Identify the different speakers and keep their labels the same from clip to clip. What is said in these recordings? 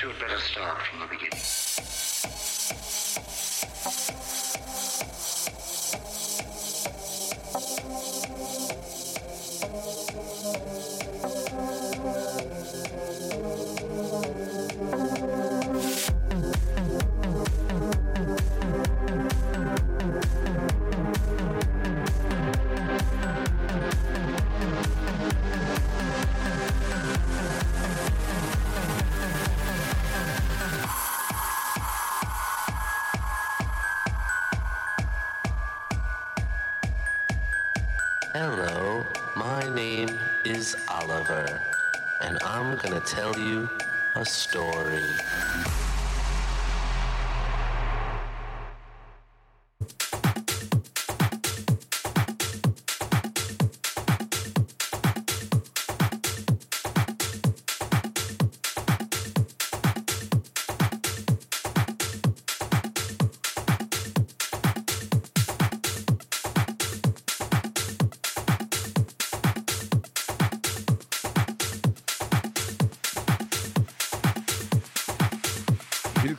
Speaker 1: You'd better start tell you a story.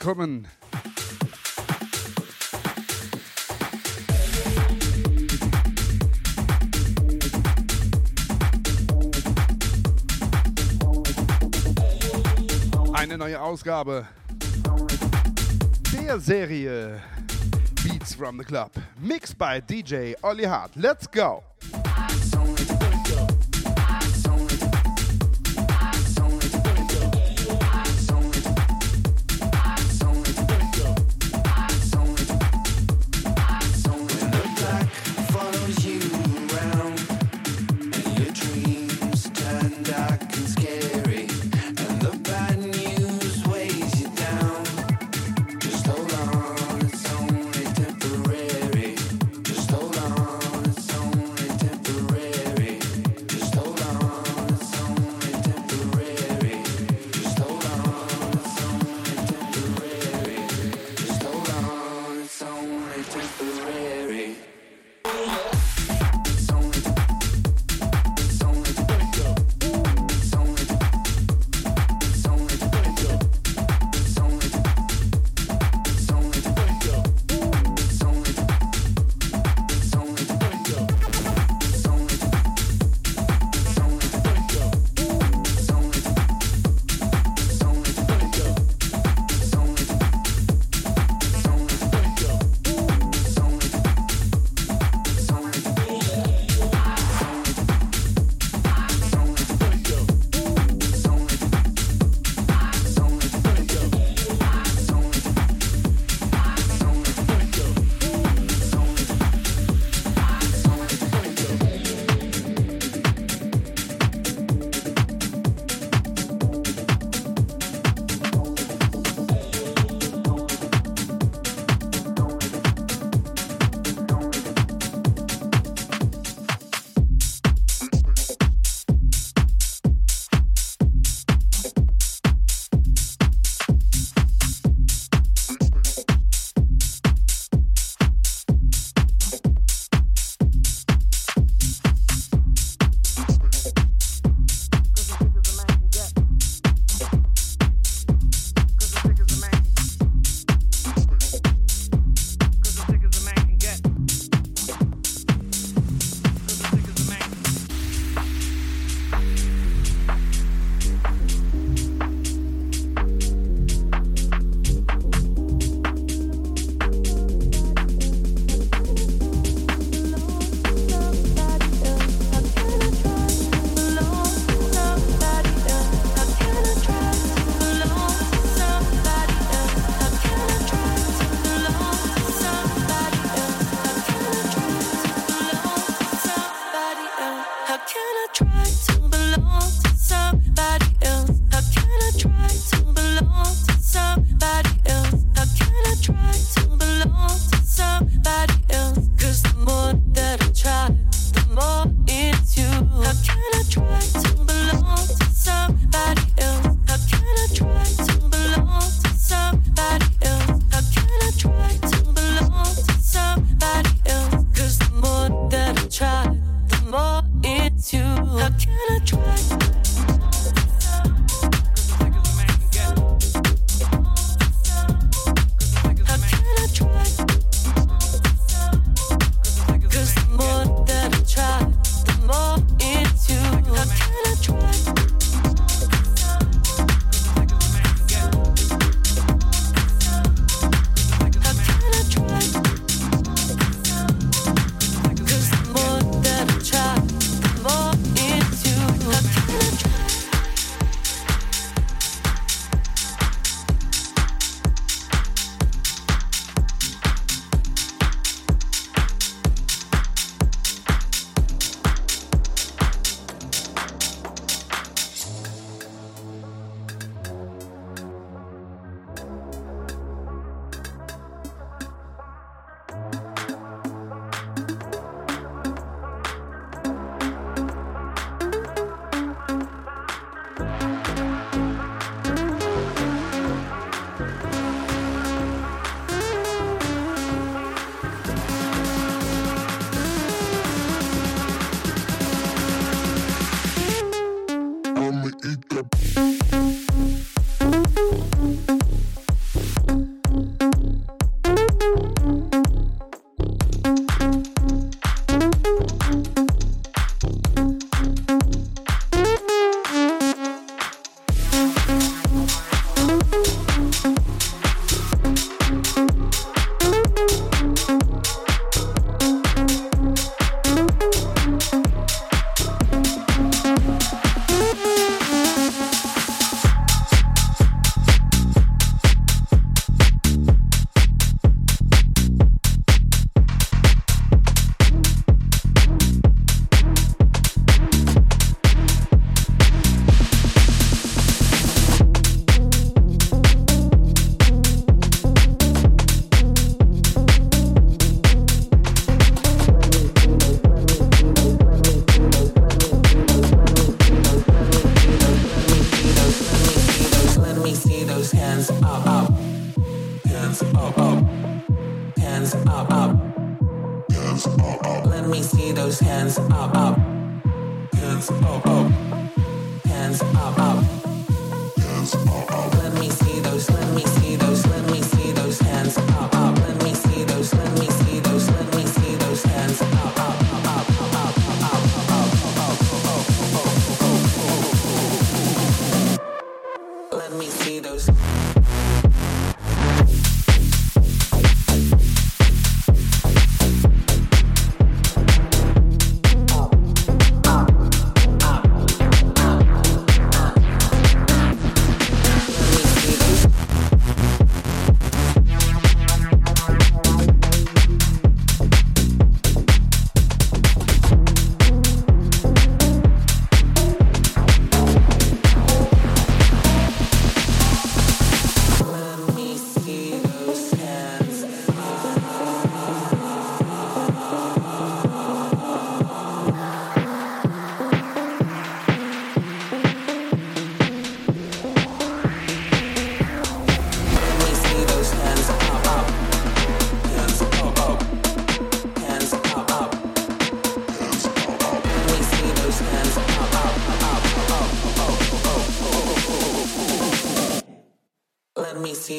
Speaker 2: Willkommen. Eine neue Ausgabe der Serie Beats from the Club. Mixed by DJ Olli Hart. Let's go!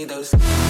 Speaker 3: those.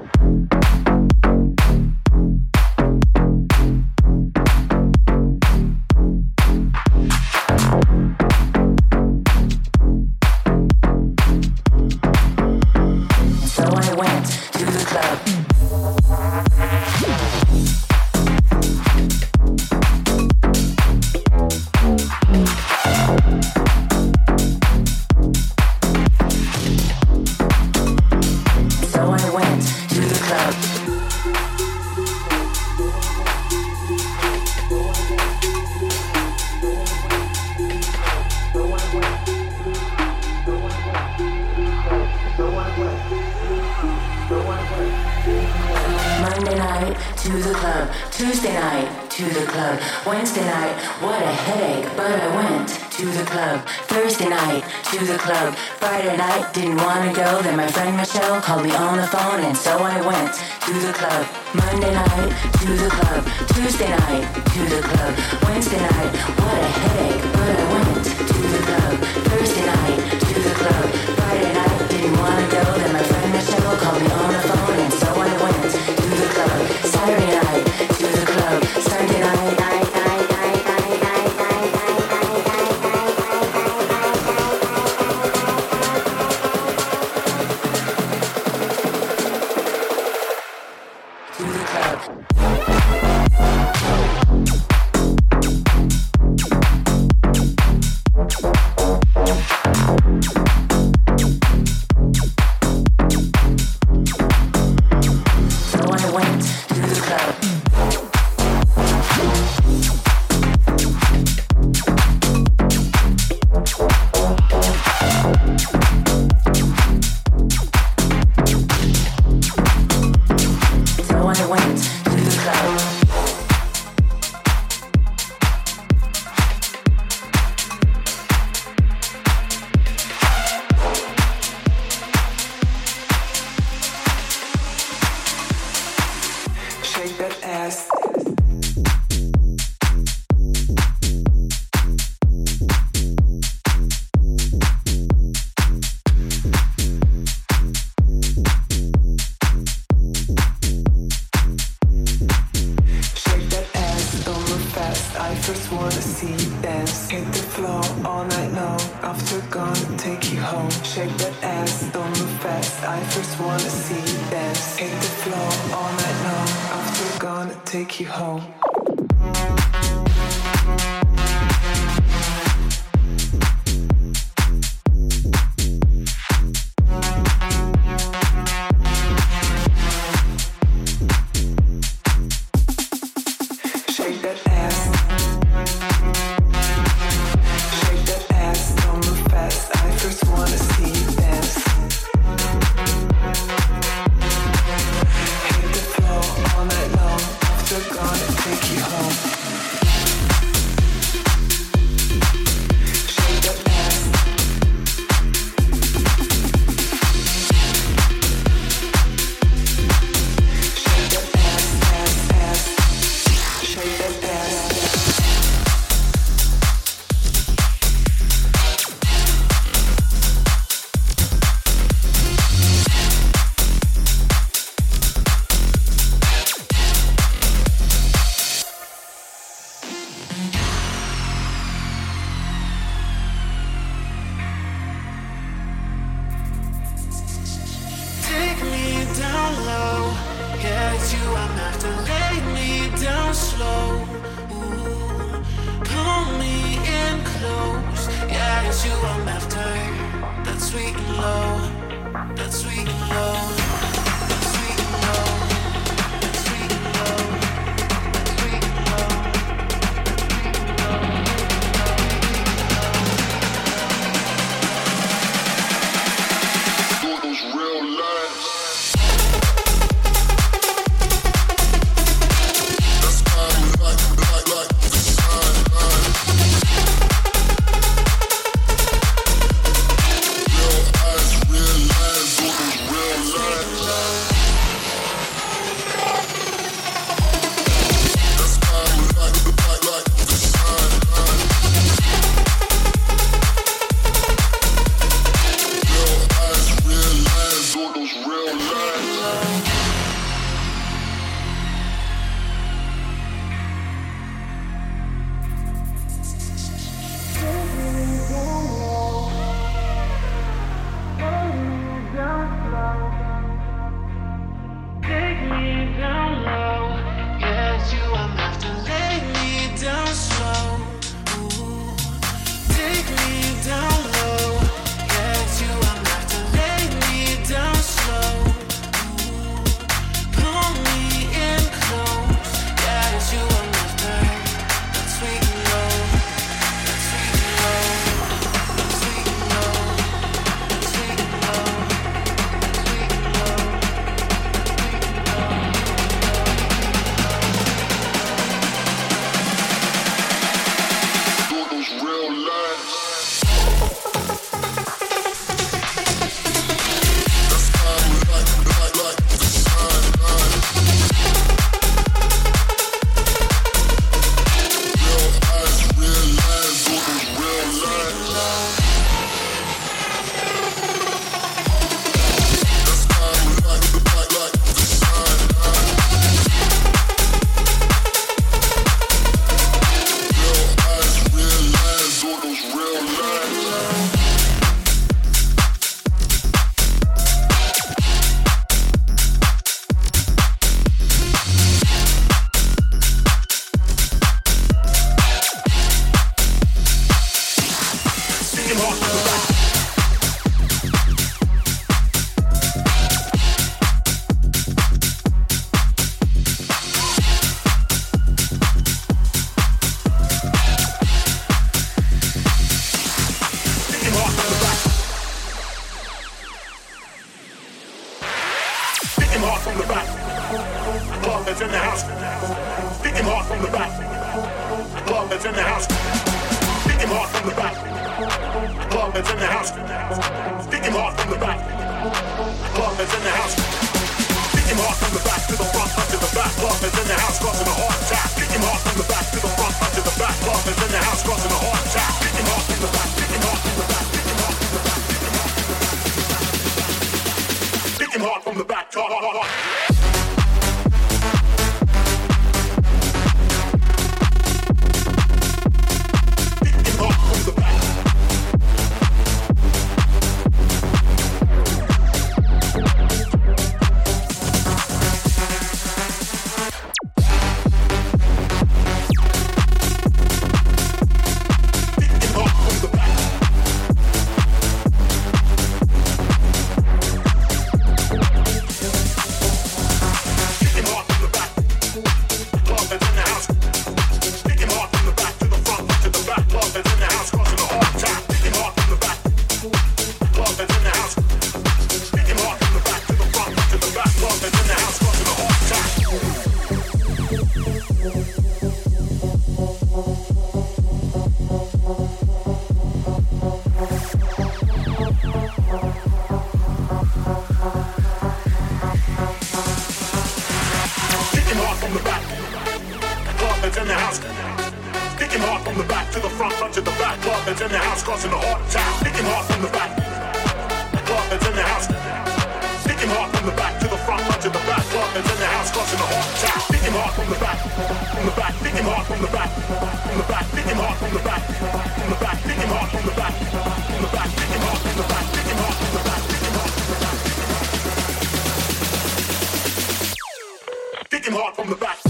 Speaker 3: Didn't want to go. Then my friend Michelle called me on the phone, and so I went to the club. Monday night to the club, Tuesday night to the club, Wednesday night, what a headache, but I went to the club. Thursday night to the club, Friday night, didn't want to go. Then my friend Michelle called me
Speaker 4: rock in the house. Kicking hard from the back to the front, front to the back. Club that's in the house causing a heart attack. Kicking hard from the back. Club that's in the house. Kicking hard from the back to the front, front to the back. Club that's in the house causing a heart attack. Kicking hard from the back. From the back. Kicking hard from the back. From the back. Kicking hard from the back. From the back. Kicking hard from the back. From the back. Kicking hard from the back. Kicking hard from the back. Kicking hard from the back.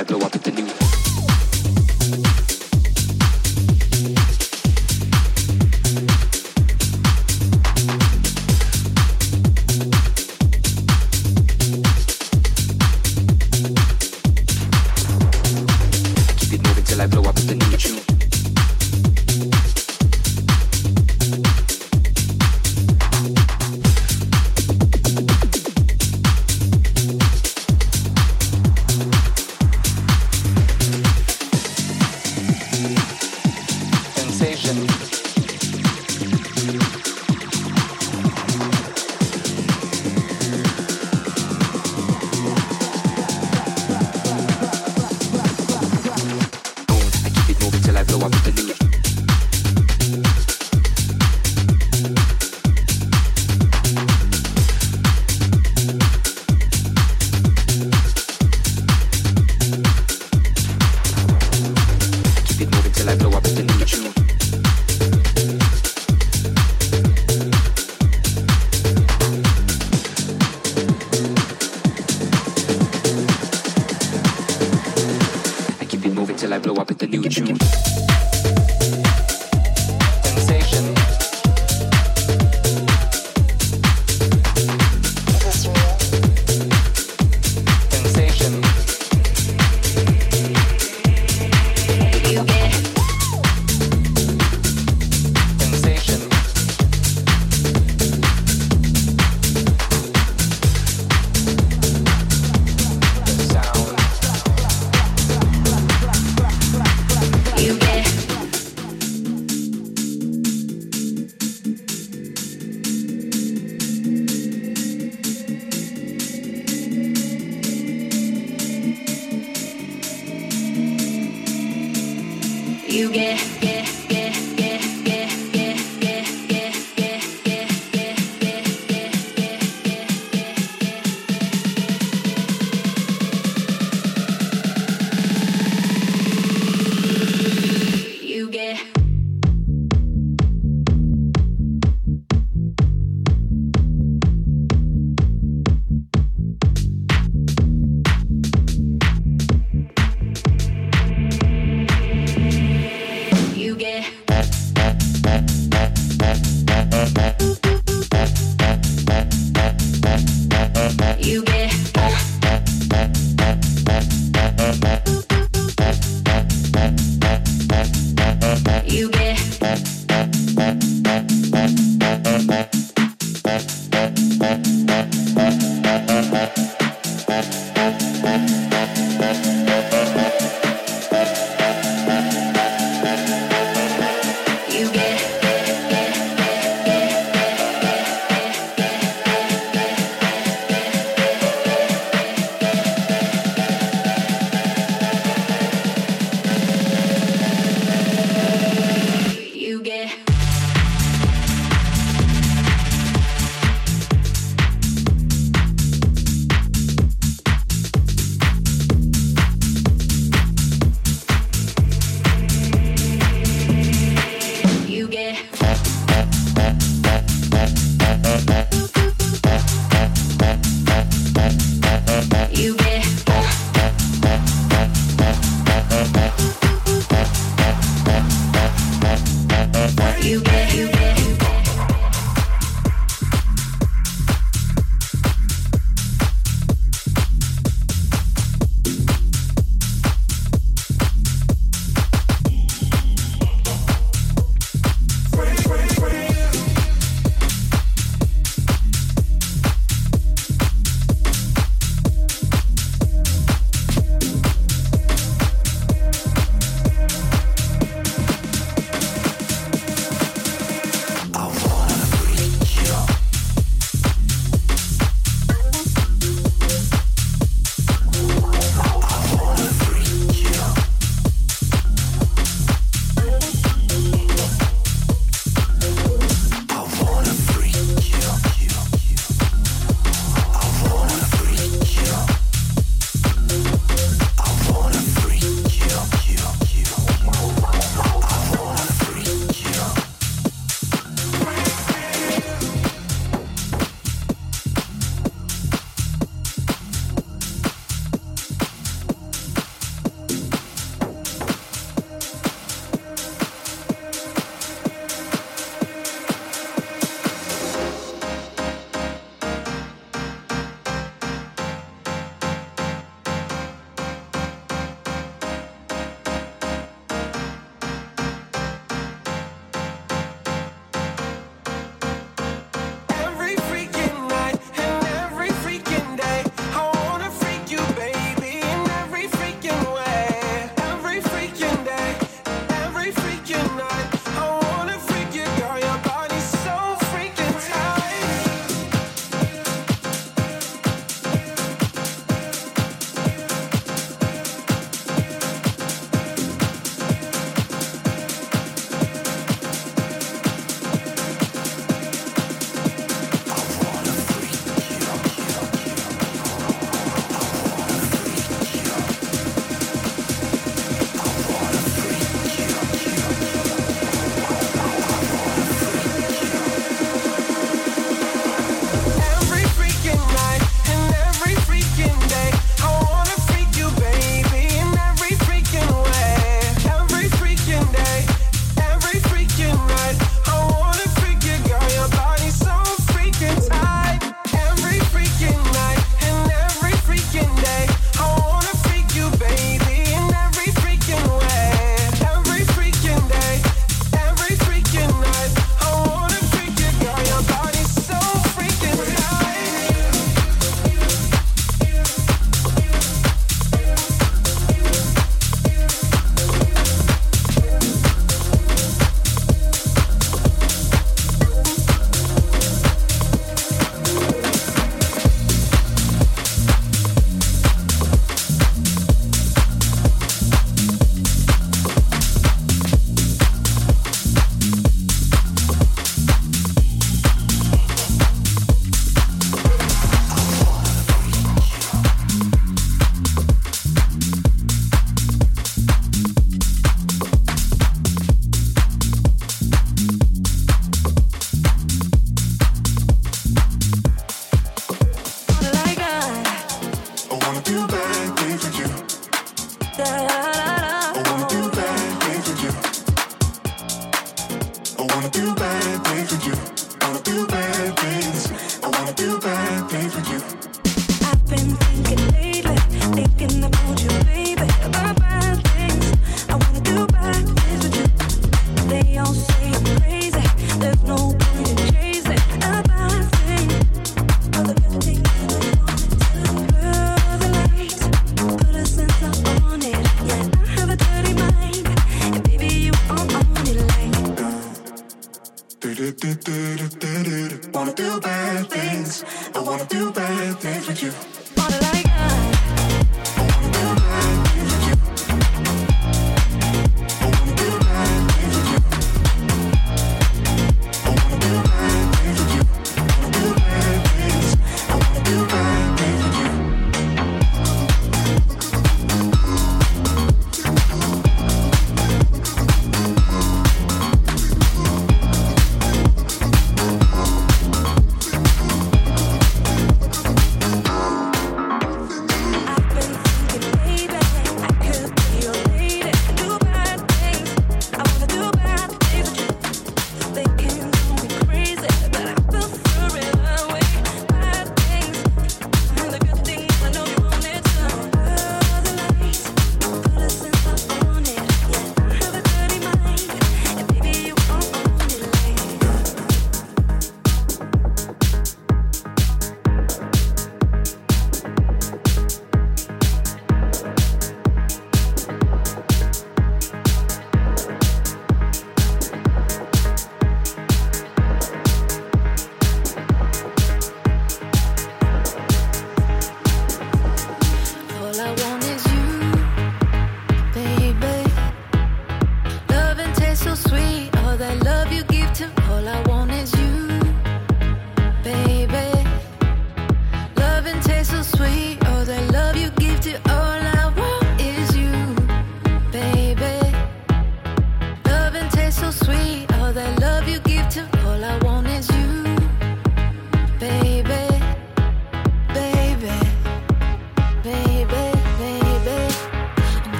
Speaker 5: I blow up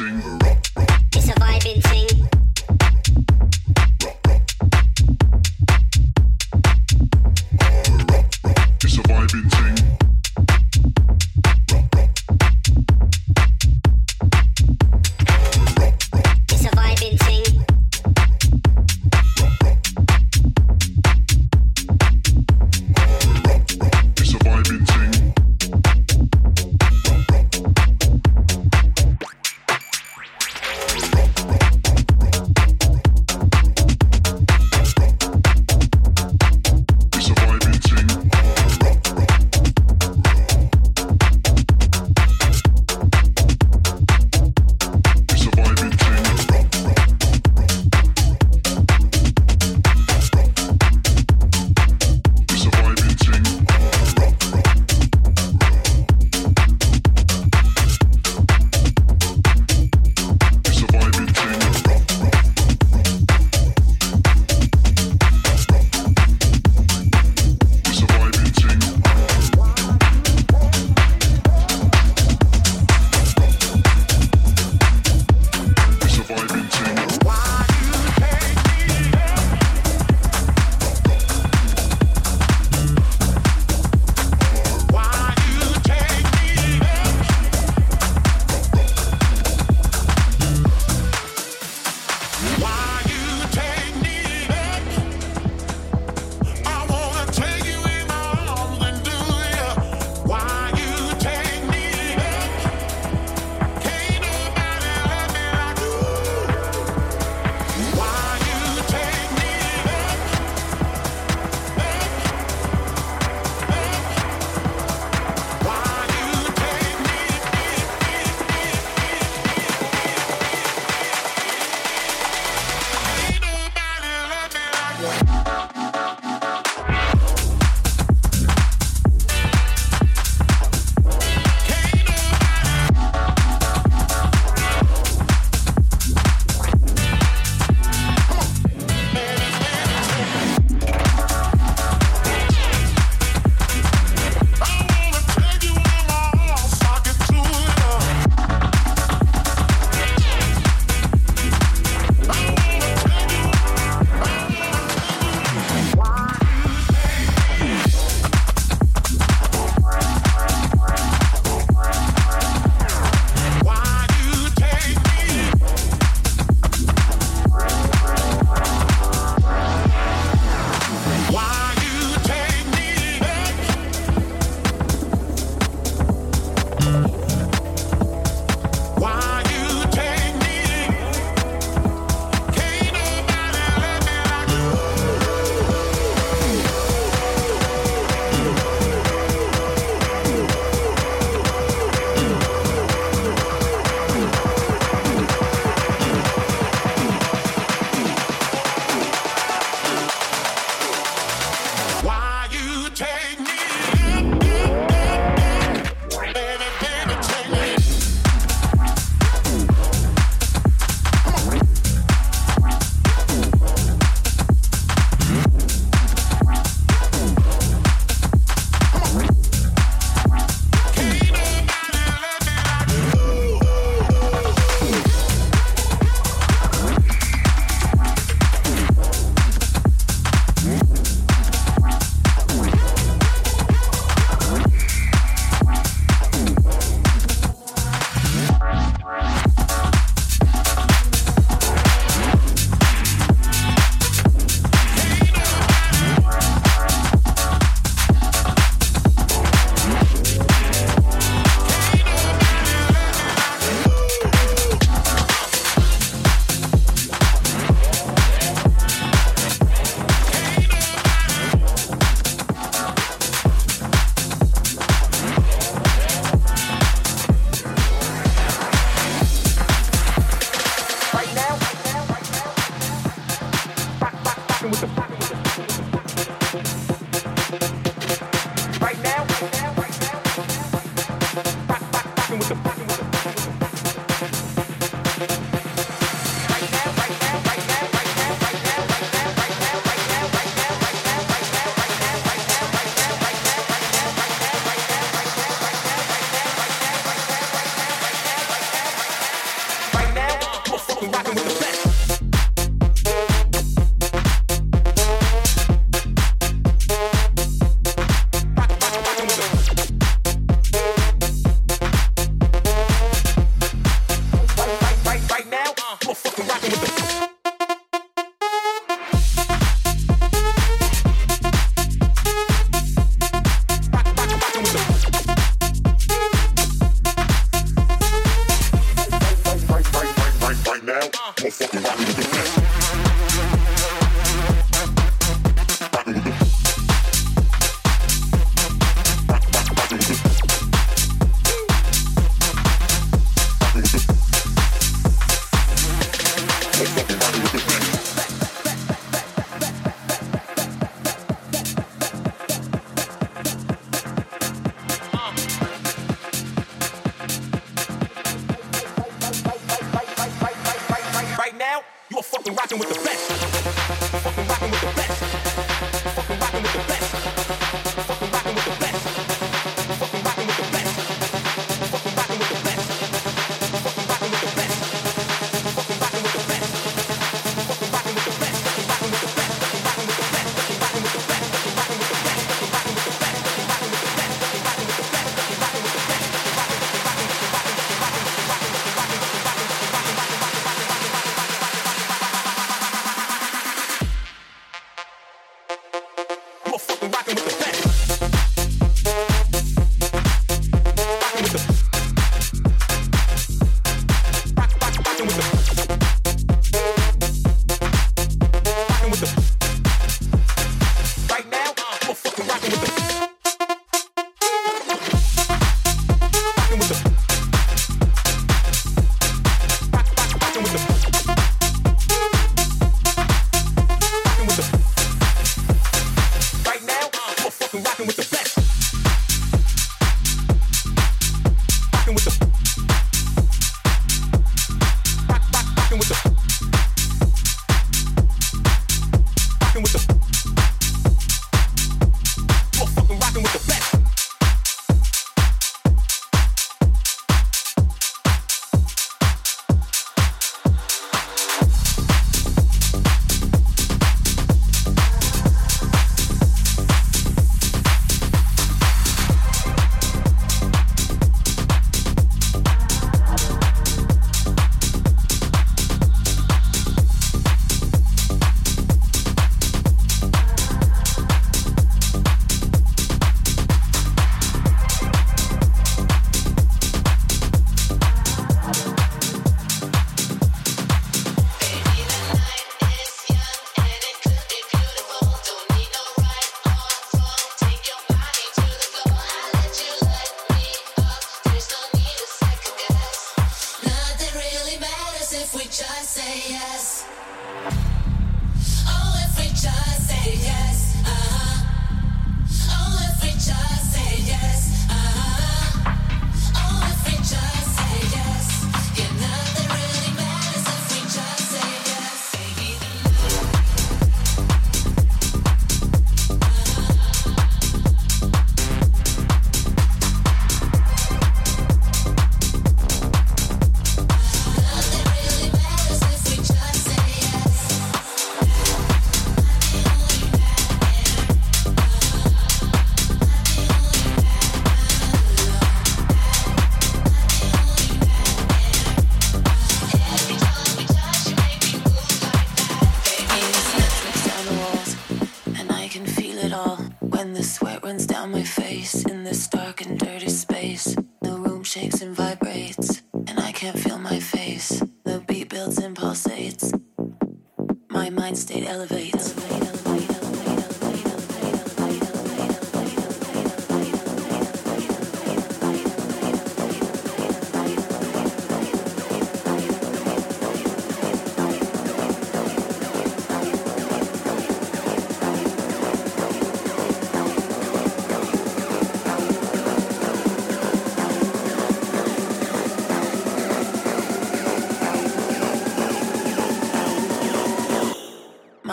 Speaker 6: sing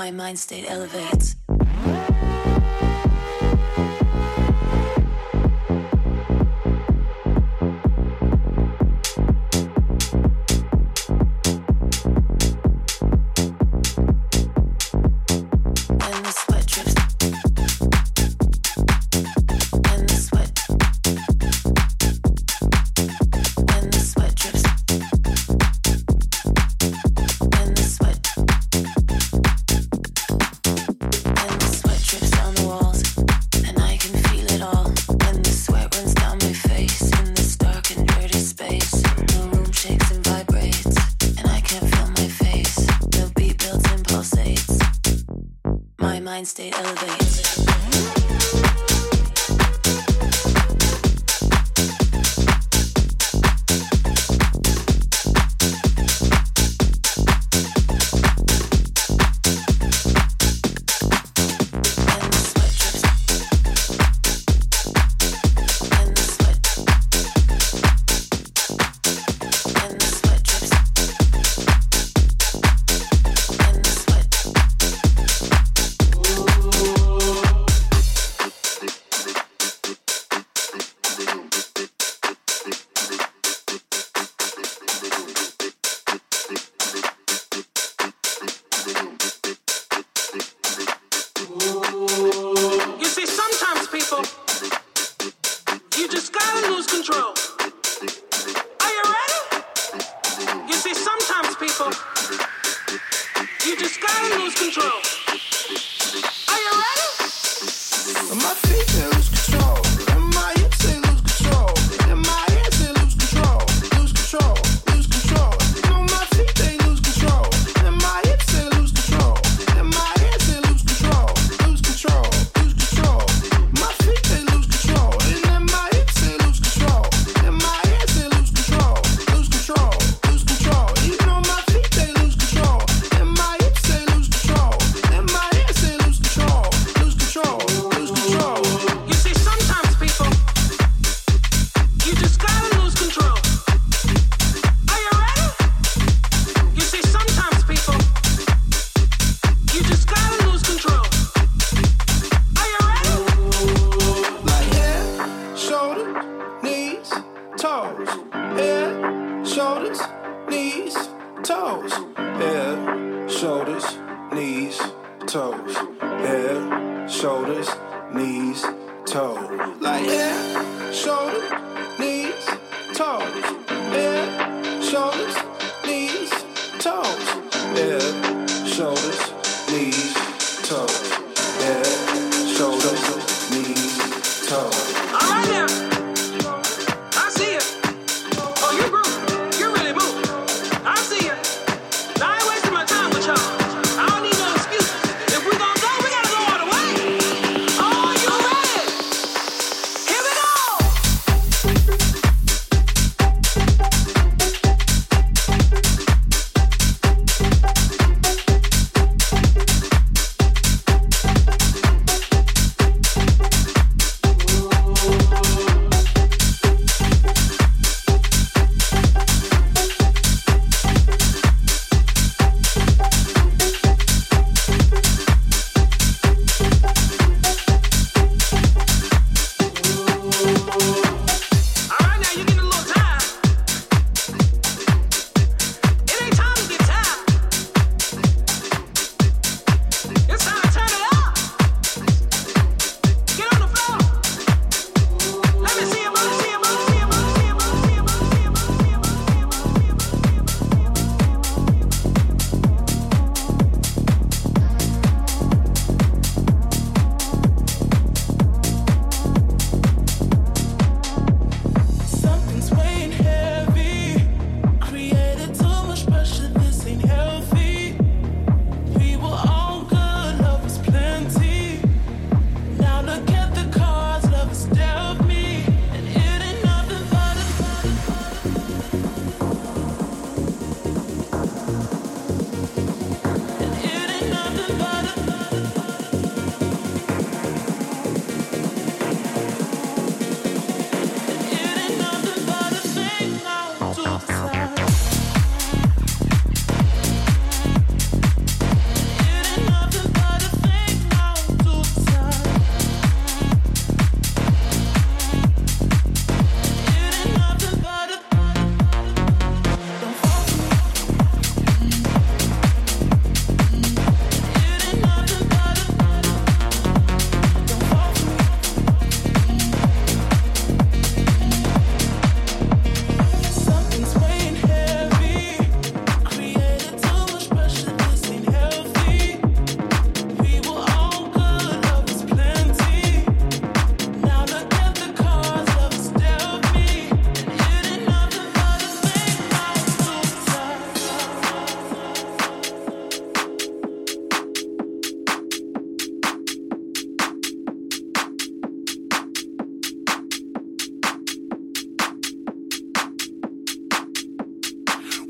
Speaker 6: My mind state elevates.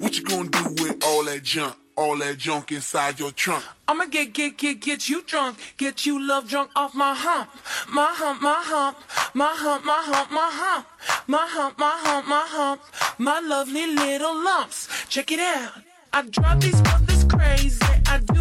Speaker 6: What
Speaker 7: you gonna do with all
Speaker 8: that junk? All that junk inside your trunk.
Speaker 7: I'ma get, get, get, get you drunk. Get you love drunk off my hump. My hump, my hump. My hump, my hump, my hump. My hump, my hump, my hump. My lovely little lumps. Check it out. I drive these brothers crazy. I do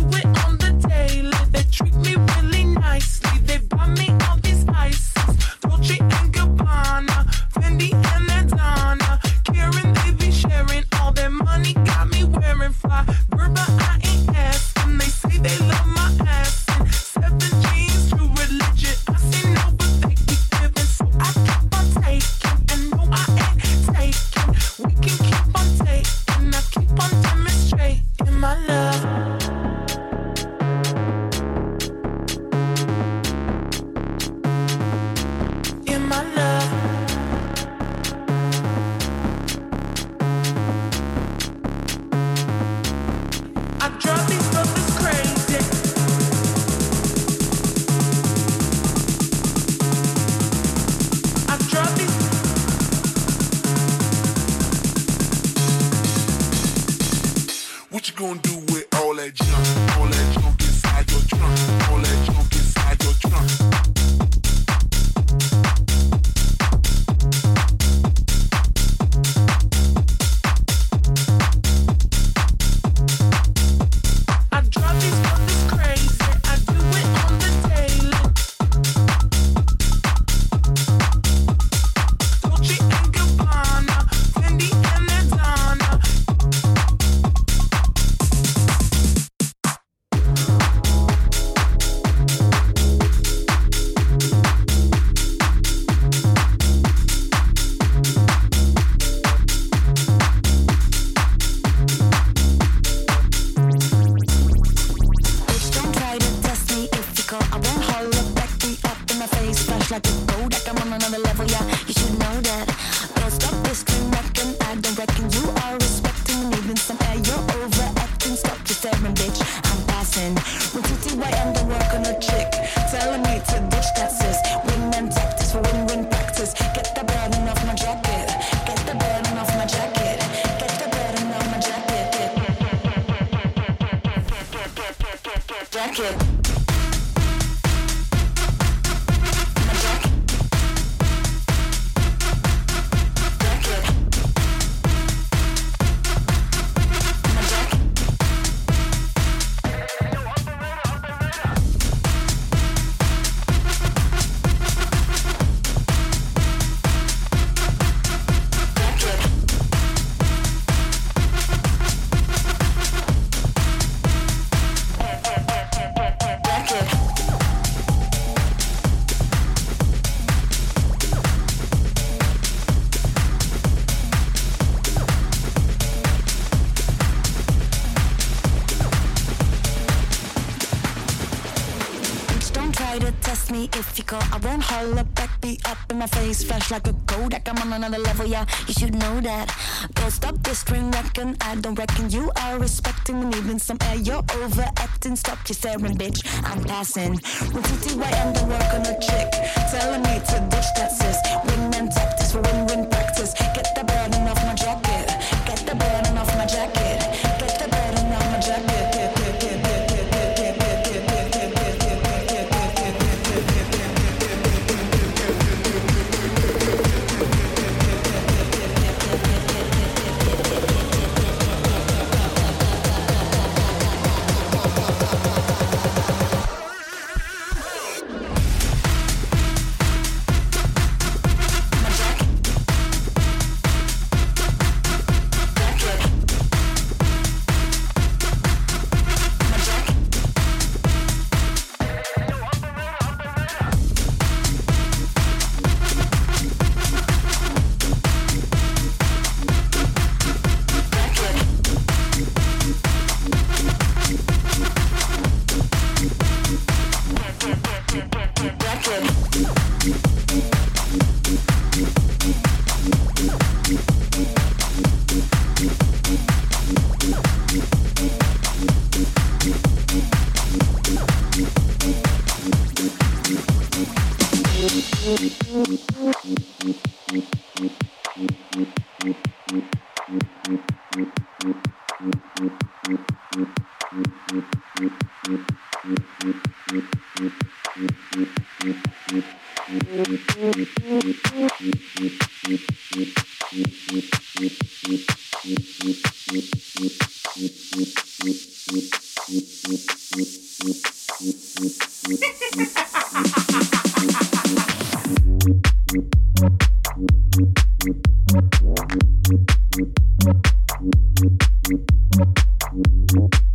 Speaker 9: Staring, bitch. I'm passing. With TTY am the
Speaker 10: world.